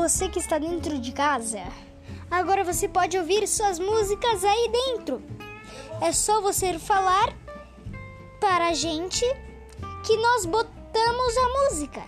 você que está dentro de casa, agora você pode ouvir suas músicas aí dentro. É só você falar para a gente que nós botamos a música.